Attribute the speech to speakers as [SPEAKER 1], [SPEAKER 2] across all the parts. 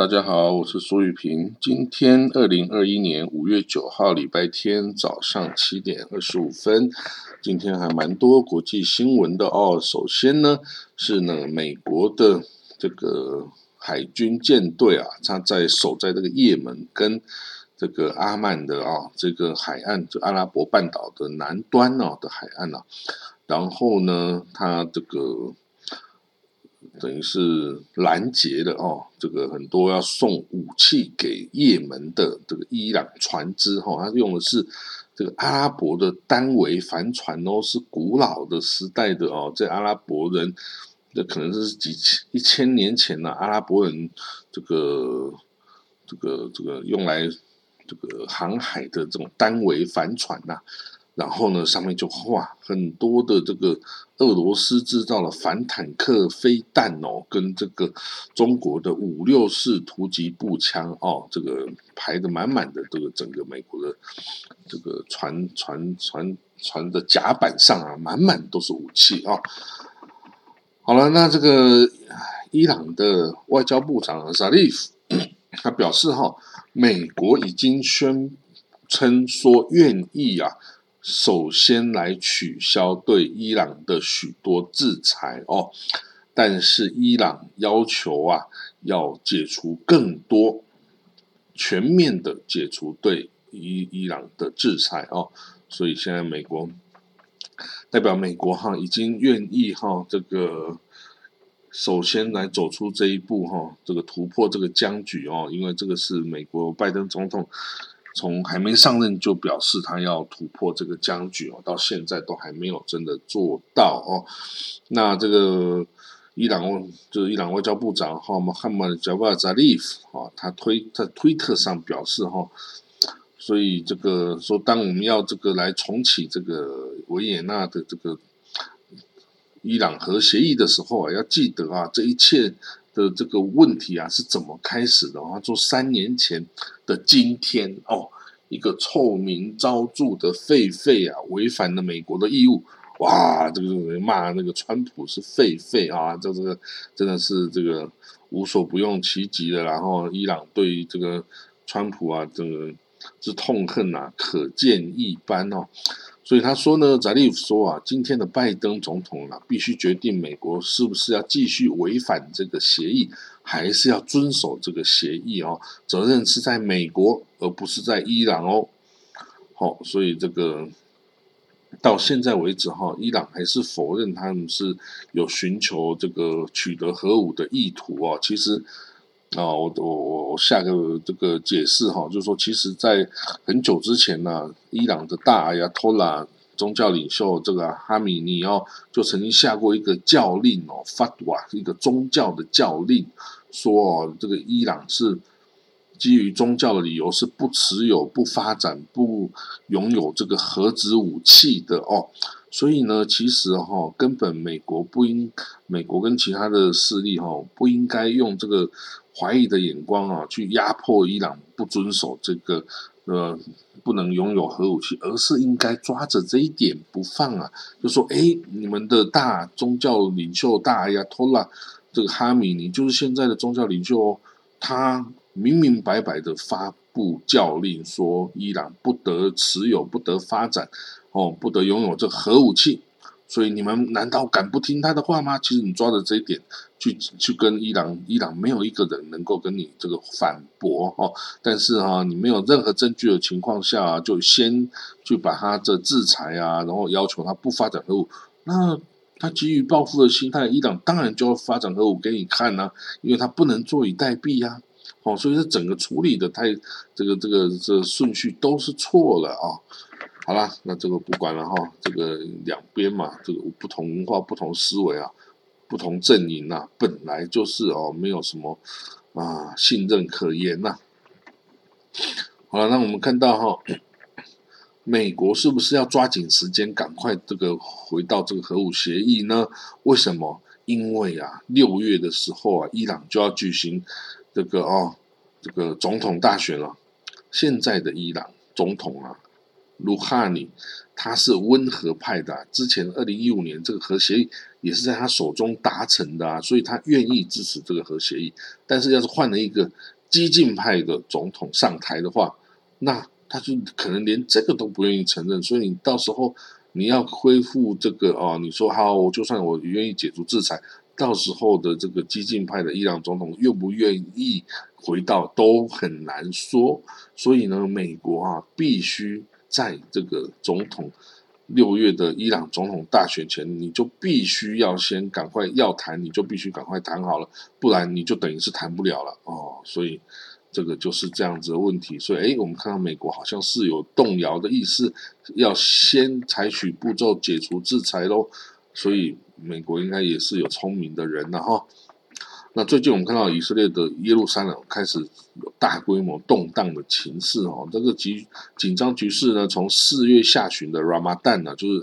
[SPEAKER 1] 大家好，我是苏玉平。今天二零二一年五月九号，礼拜天早上七点二十五分。今天还蛮多国际新闻的哦。首先呢，是呢美国的这个海军舰队啊，它在守在这个也门跟这个阿曼的啊这个海岸，就阿拉伯半岛的南端哦的海岸啊。然后呢，它这个。等于是拦截的哦，这个很多要送武器给也门的这个伊朗船只哈，他用的是这个阿拉伯的单桅帆船哦，是古老的时代的哦，这阿拉伯人，这可能是几千一千年前呢，阿拉伯人这个这个这个用来这个航海的这种单桅帆船呐。然后呢，上面就画很多的这个俄罗斯制造的反坦克飞弹哦，跟这个中国的五六式突击步枪哦，这个排的满满的，这个整个美国的这个船船船船的甲板上啊，满满都是武器啊。好了，那这个伊朗的外交部长沙利夫 他表示哈，美国已经宣称说愿意啊。首先来取消对伊朗的许多制裁哦，但是伊朗要求啊，要解除更多全面的解除对伊伊朗的制裁哦，所以现在美国代表美国哈已经愿意哈这个首先来走出这一步哈，这个突破这个僵局哦，因为这个是美国拜登总统。从还没上任就表示他要突破这个僵局哦，到现在都还没有真的做到哦。那这个伊朗就是伊朗外交部长哈穆罕默加瓦扎利夫啊，他推在推特上表示哈，所以这个说当我们要这个来重启这个维也纳的这个伊朗核协议的时候啊，要记得啊，这一切。的这个问题啊是怎么开始的？啊，说三年前的今天哦，一个臭名昭著的狒狒啊，违反了美国的义务，哇，这个骂那个川普是狒狒啊，这这个真的是这个无所不用其极的。然后伊朗对这个川普啊，这个之痛恨啊，可见一斑哦。所以他说呢，扎利夫说啊，今天的拜登总统啊，必须决定美国是不是要继续违反这个协议，还是要遵守这个协议哦。责任是在美国，而不是在伊朗哦。好，所以这个到现在为止哈，伊朗还是否认他们是有寻求这个取得核武的意图哦。其实。啊，我我我下个这个解释哈，就是说，其实，在很久之前呢，伊朗的大阿亚托拉宗教领袖这个哈米尼奥就曾经下过一个教令哦，法瓦一个宗教的教令，说哦，这个伊朗是基于宗教的理由是不持有、不发展、不拥有这个核子武器的哦。所以呢，其实哈，根本美国不应，美国跟其他的势力哈，不应该用这个。怀疑的眼光啊，去压迫伊朗不遵守这个呃不能拥有核武器，而是应该抓着这一点不放啊！就说哎，你们的大宗教领袖大亚托拉这个哈米尼就是现在的宗教领袖哦，他明明白白的发布教令说，伊朗不得持有、不得发展哦、不得拥有这核武器。所以你们难道敢不听他的话吗？其实你抓着这一点去去跟伊朗，伊朗没有一个人能够跟你这个反驳哦。但是哈，你没有任何证据的情况下，就先去把他这制裁啊，然后要求他不发展核武，那他基于报复的心态，伊朗当然就要发展核武给你看呐，因为他不能坐以待毙呀。哦，所以这整个处理的太这个这个这顺序都是错了啊。好了，那这个不管了哈，这个两边嘛，这个不同文化、不同思维啊，不同阵营呐，本来就是哦，没有什么啊信任可言呐。好了，那我们看到哈，美国是不是要抓紧时间，赶快这个回到这个核武协议呢？为什么？因为啊，六月的时候啊，伊朗就要举行这个哦，这个总统大选了。现在的伊朗总统啊。鲁哈尼，他是温和派的，之前二零一五年这个核协议也是在他手中达成的啊，所以他愿意支持这个核协议。但是要是换了一个激进派的总统上台的话，那他就可能连这个都不愿意承认。所以你到时候你要恢复这个哦，你说好，我就算我愿意解除制裁，到时候的这个激进派的伊朗总统愿不愿意回到都很难说。所以呢，美国啊，必须。在这个总统六月的伊朗总统大选前，你就必须要先赶快要谈，你就必须赶快谈好了，不然你就等于是谈不了了哦。所以这个就是这样子的问题。所以，哎，我们看到美国好像是有动摇的意思，要先采取步骤解除制裁喽。所以，美国应该也是有聪明的人了哈。那最近我们看到以色列的耶路撒冷开始有大规模动荡的情势哦，这个局紧张局势呢，从四月下旬的 Ramadan 呢，就是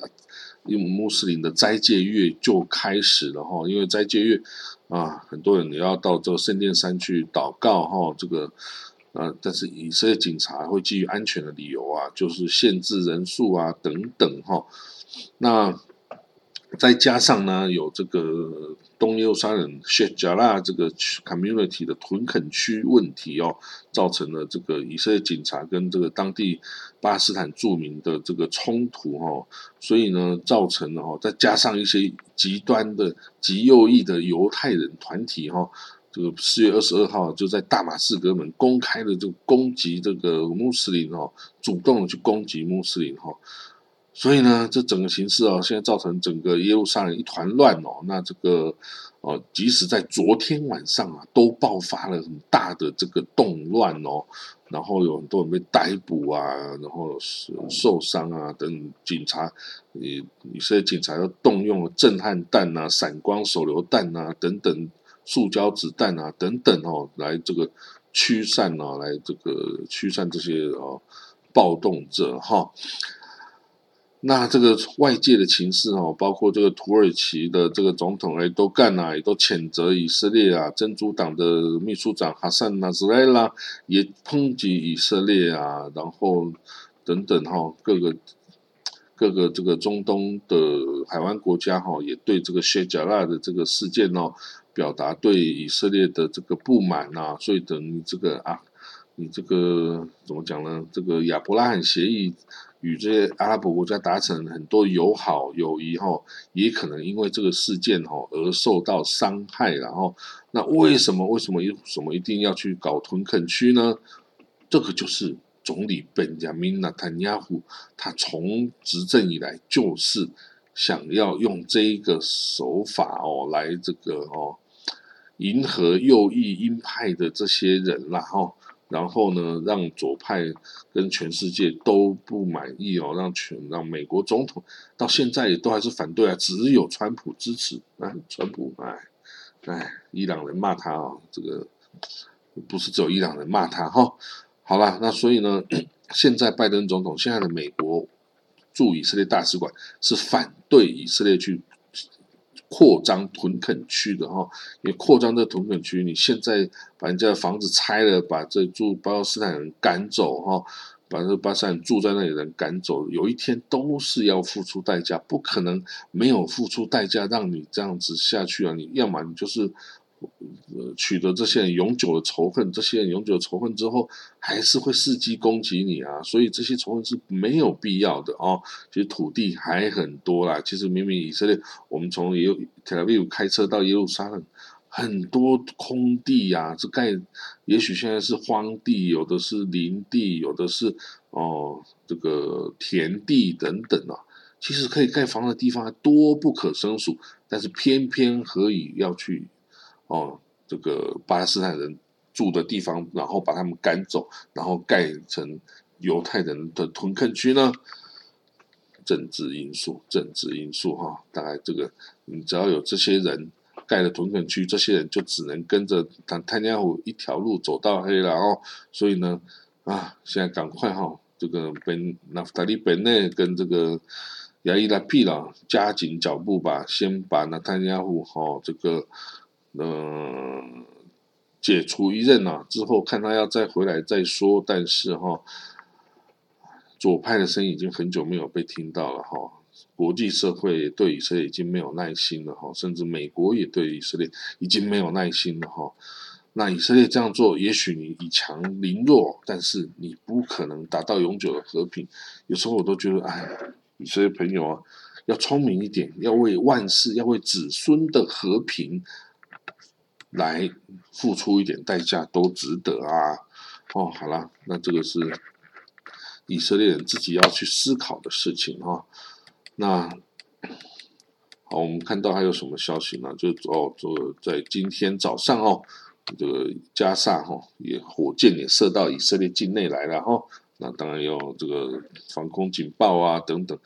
[SPEAKER 1] 用穆斯林的斋戒月就开始了哈，因为斋戒月啊，很多人也要到这个圣殿山去祷告哈，这个呃，但是以色列警察会基于安全的理由啊，就是限制人数啊等等哈，那。再加上呢，有这个东耶路撒冷谢加拉这个 community 的屯垦区问题哦，造成了这个以色列警察跟这个当地巴勒斯坦著名的这个冲突哈，所以呢，造成了哈，再加上一些极端的极右翼的犹太人团体哈，这个四月二十二号就在大马士革门公开的就攻击这个穆斯林哦，主动的去攻击穆斯林哈。所以呢，这整个形势哦，现在造成整个耶路撒冷一团乱哦。那这个哦，即使在昨天晚上啊，都爆发了很大的这个动乱哦。然后有很多人被逮捕啊，然后受伤啊等。警察，以以色列警察又动用了震撼弹啊、闪光手榴弹啊等等、塑胶子弹啊等等哦，来这个驱散啊，来这个驱散这些哦暴动者哈。那这个外界的情势哦，包括这个土耳其的这个总统哎都干啊，也都谴责以色列啊，真主党的秘书长哈桑纳斯莱拉也抨击以色列啊，然后等等哈，各个各个这个中东的海湾国家哈，也对这个谢贾拉的这个事件哦，表达对以色列的这个不满啊，所以等于这个啊，你这个怎么讲呢？这个亚伯拉罕协议。与这些阿拉伯国家达成很多友好友谊哈，也可能因为这个事件哈而受到伤害，然后那为什么为什么一什么一定要去搞屯垦区呢？这个就是总理本贾明纳坦亚胡他从执政以来就是想要用这一个手法哦来这个哦迎合右翼鹰派的这些人啦哈。然后呢，让左派跟全世界都不满意哦，让全让美国总统到现在也都还是反对啊，只有川普支持。那川普，哎哎，伊朗人骂他啊，这个不是只有伊朗人骂他哈。好了，那所以呢，现在拜登总统现在的美国驻以色列大使馆是反对以色列去。扩张屯垦区的哈，你扩张这屯垦区，你现在把人家的房子拆了，把这住巴勒斯坦人赶走哈，把这巴勒斯坦住在那里的人赶走，有一天都是要付出代价，不可能没有付出代价让你这样子下去啊！你要么你就是。呃，取得这些人永久的仇恨，这些人永久的仇恨之后，还是会伺机攻击你啊！所以这些仇恨是没有必要的哦。其实土地还很多啦。其实明明以色列，我们从耶特拉维夫开车到耶路撒冷，很多空地呀，这盖，也许现在是荒地，有的是林地，有的是哦这个田地等等啊。其实可以盖房的地方还多不可胜数，但是偏偏何以要去？哦，这个巴勒斯坦人住的地方，然后把他们赶走，然后盖成犹太人的屯垦区呢？政治因素，政治因素哈，大概这个，你只要有这些人盖了屯垦区，这些人就只能跟着坦坦加湖一条路走到黑了哦。所以呢，啊，现在赶快哈，这个本纳夫达利本内跟这个亚伊拉皮了，加紧脚步吧，先把那坦加湖哈这个。嗯，解除一任啊，之后看他要再回来再说。但是哈，左派的声音已经很久没有被听到了哈，国际社会对以色列已经没有耐心了哈，甚至美国也对以色列已经没有耐心了哈。那以色列这样做，也许你以强凌弱，但是你不可能达到永久的和平。有时候我都觉得，哎，以色列朋友啊，要聪明一点，要为万世，要为子孙的和平来付出一点代价，都值得啊。哦，好了，那这个是以色列人自己要去思考的事情哈。那好，我们看到还有什么消息呢？就哦，这个在今天早上哦，这个加萨哈也火箭也射到以色列境内来了哈。那当然有这个防空警报啊等等，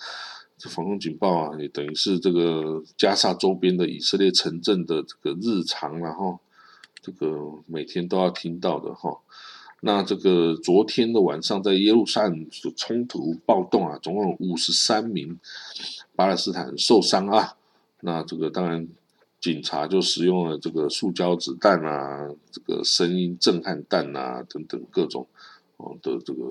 [SPEAKER 1] 防空警报啊也等于是这个加萨周边的以色列城镇的这个日常，然后这个每天都要听到的哈。那这个昨天的晚上，在耶路撒冷的冲突暴动啊，总共五十三名巴勒斯坦受伤啊。那这个当然，警察就使用了这个塑胶子弹啊，这个声音震撼弹啊等等各种哦的这个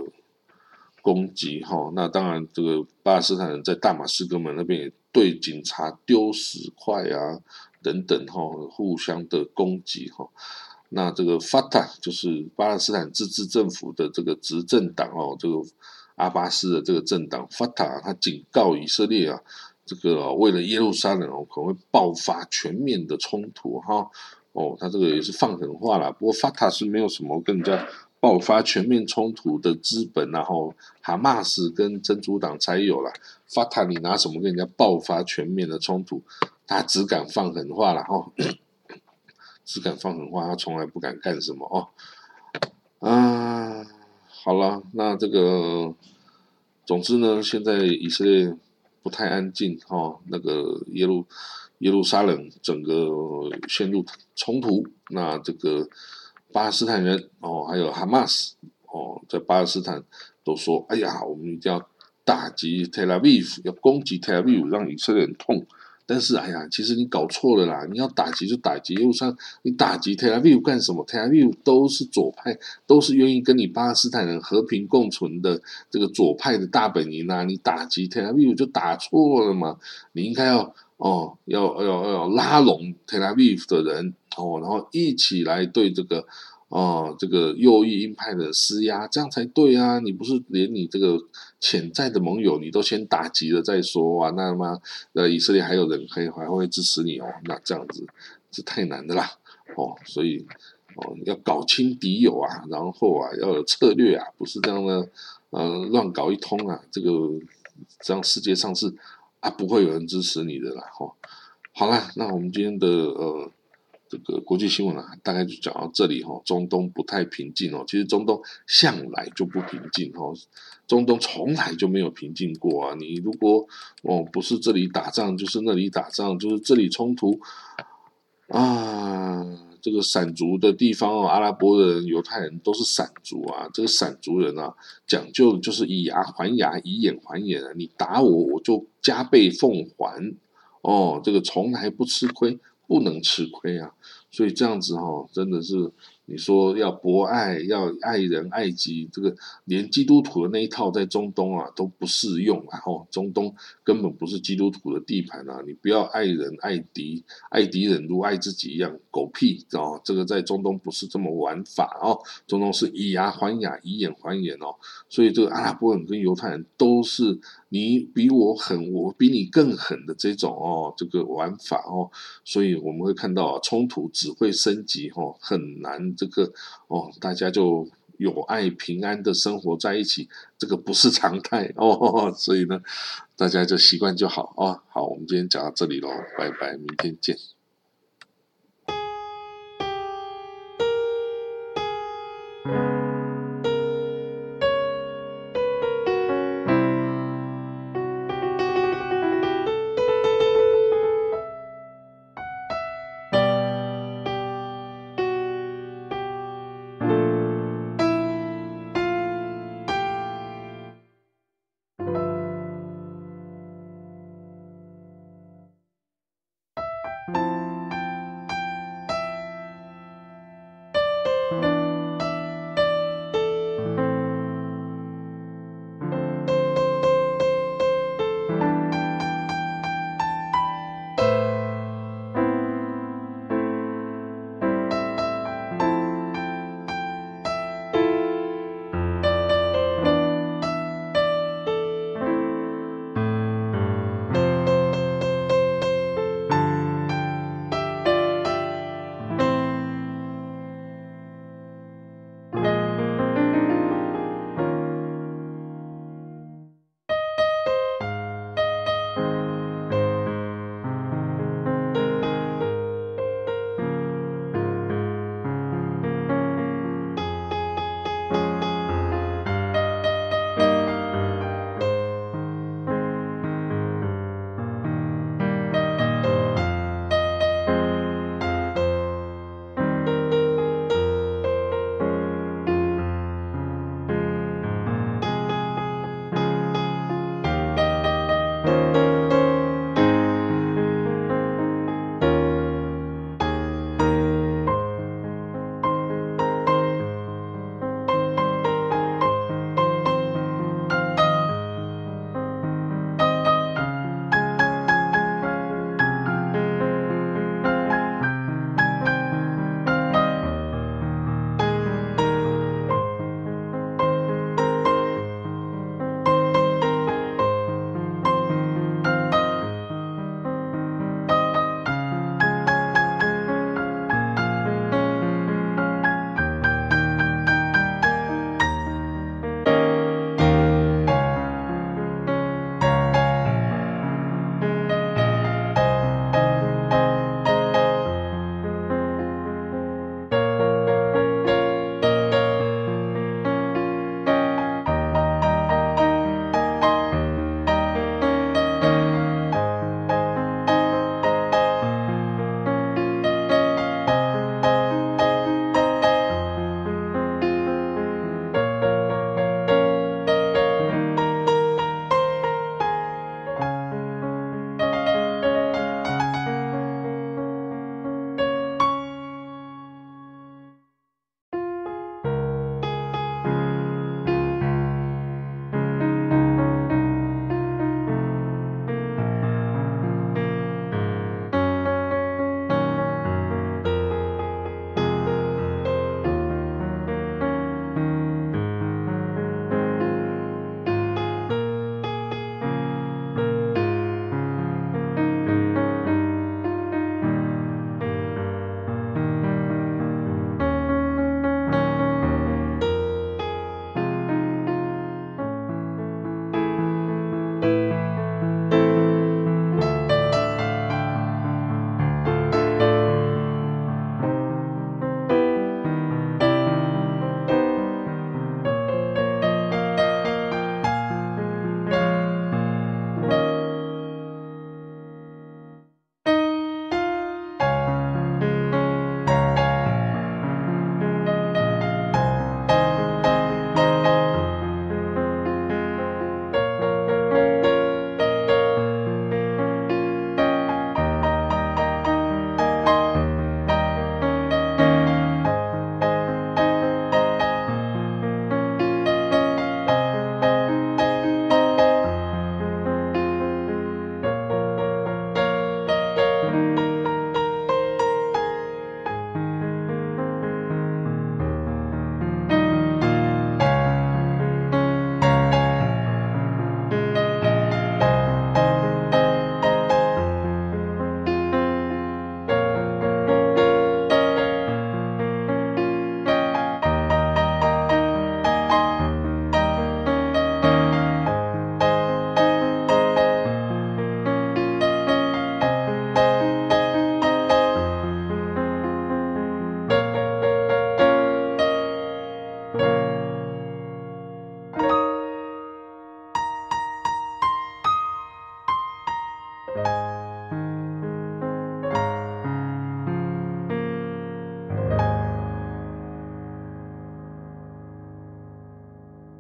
[SPEAKER 1] 攻击哈。那当然，这个巴勒斯坦人在大马士革门那边也对警察丢石块啊等等哈，互相的攻击哈。那这个 Fata 就是巴勒斯坦自治政府的这个执政党哦，这个阿巴斯的这个政党 Fata 他警告以色列啊，这个为了耶路撒冷哦，可能会爆发全面的冲突哈。哦，他这个也是放狠话了。不过 Fatah 是没有什么更加爆发全面冲突的资本，然后哈马斯跟真主党才有了。法塔你拿什么跟人家爆发全面的冲突？他只敢放狠话了哈。只敢放狠话，他从来不敢干什么哦。啊，好了，那这个，总之呢，现在以色列不太安静哈。那个耶路耶路撒冷整个陷入冲突，那这个巴勒斯坦人哦，还有哈马斯哦，在巴勒斯坦都说：“哎呀，我们一定要打击特拉维夫，要攻击特拉维夫，让以色列人痛。”但是，哎呀，其实你搞错了啦！你要打击就打击，又上你打击 Tel Aviv 干什么？Tel Aviv 都是左派，都是愿意跟你巴勒斯坦人和平共存的这个左派的大本营啊！你打击 Tel Aviv 就打错了嘛！你应该要哦，要要要拉拢 Tel Aviv 的人哦，然后一起来对这个。哦，这个右翼鹰派的施压，这样才对啊！你不是连你这个潜在的盟友，你都先打击了再说啊？那么，呃，以色列还有人可以还会支持你哦？那这样子是太难的啦！哦，所以哦，要搞清敌友啊，然后啊，要有策略啊，不是这样的，呃，乱搞一通啊，这个这样世界上是啊，不会有人支持你的啦！哦，好了，那我们今天的呃。这个国际新闻啊，大概就讲到这里哈。中东不太平静哦，其实中东向来就不平静哈。中东从来就没有平静过啊。你如果哦不是这里打仗，就是那里打仗，就是这里冲突啊。这个闪族的地方哦，阿拉伯人、犹太人都是闪族啊。这个闪族人啊，讲究就是以牙还牙，以眼还眼啊。你打我，我就加倍奉还哦。这个从来不吃亏。不能吃亏啊，所以这样子哈，真的是。你说要博爱，要爱人爱己，这个连基督徒的那一套在中东啊都不适用啊！哦，中东根本不是基督徒的地盘啊！你不要爱人爱敌，爱敌人如爱自己一样，狗屁哦！这个在中东不是这么玩法哦，中东是以牙还牙，以眼还眼哦。所以这个阿拉伯人跟犹太人都是你比我狠，我比你更狠的这种哦，这个玩法哦。所以我们会看到冲突只会升级哦，很难。这个哦，大家就有爱平安的生活在一起，这个不是常态哦，所以呢，大家就习惯就好哦。好，我们今天讲到这里喽，拜拜，明天见。